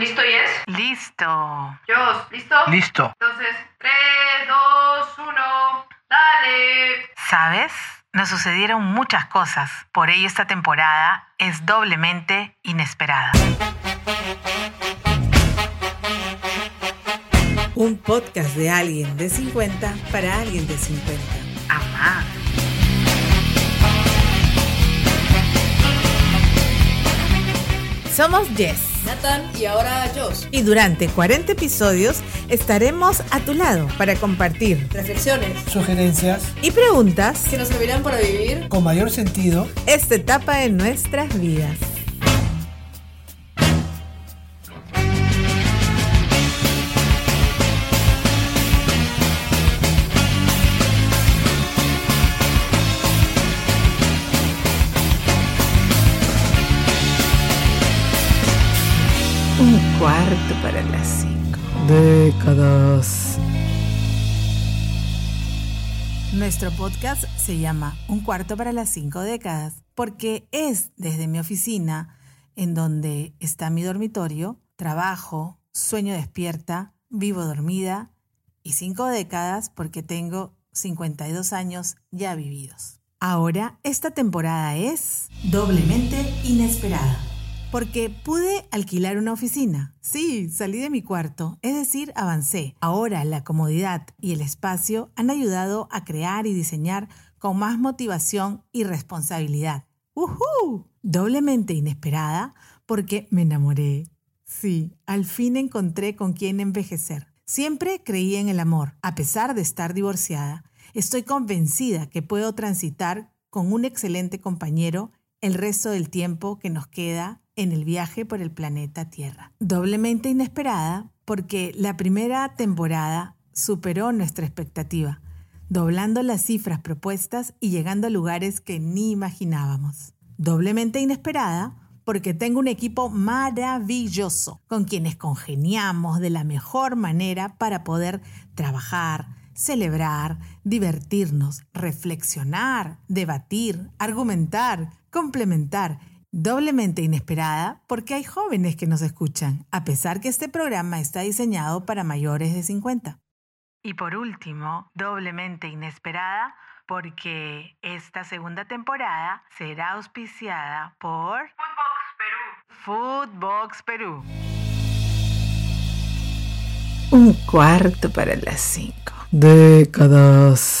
¿Listo y es? Listo. Jos, ¿listo? Listo. Entonces, 3, 2, 1, dale. ¿Sabes? Nos sucedieron muchas cosas, por ello esta temporada es doblemente inesperada. Un podcast de alguien de 50 para alguien de 50. Amá. Somos Jess Nathan y ahora Josh. y durante 40 episodios estaremos a tu lado para compartir Reflexiones Sugerencias y preguntas que nos servirán para vivir con mayor sentido. esta etapa de nuestras vidas. Un cuarto para las cinco. Décadas. Nuestro podcast se llama Un cuarto para las cinco décadas porque es desde mi oficina, en donde está mi dormitorio, trabajo, sueño despierta, vivo dormida y cinco décadas porque tengo 52 años ya vividos. Ahora, esta temporada es doblemente inesperada. Porque pude alquilar una oficina. Sí, salí de mi cuarto, es decir, avancé. Ahora la comodidad y el espacio han ayudado a crear y diseñar con más motivación y responsabilidad. ¡Uhú! Doblemente inesperada porque me enamoré. Sí, al fin encontré con quién envejecer. Siempre creí en el amor, a pesar de estar divorciada. Estoy convencida que puedo transitar con un excelente compañero el resto del tiempo que nos queda en el viaje por el planeta Tierra. Doblemente inesperada porque la primera temporada superó nuestra expectativa, doblando las cifras propuestas y llegando a lugares que ni imaginábamos. Doblemente inesperada porque tengo un equipo maravilloso con quienes congeniamos de la mejor manera para poder trabajar, celebrar, divertirnos, reflexionar, debatir, argumentar, complementar. Doblemente inesperada porque hay jóvenes que nos escuchan, a pesar que este programa está diseñado para mayores de 50. Y por último, doblemente inesperada porque esta segunda temporada será auspiciada por Foodbox Perú. Foodbox Perú. Un cuarto para las cinco. Décadas.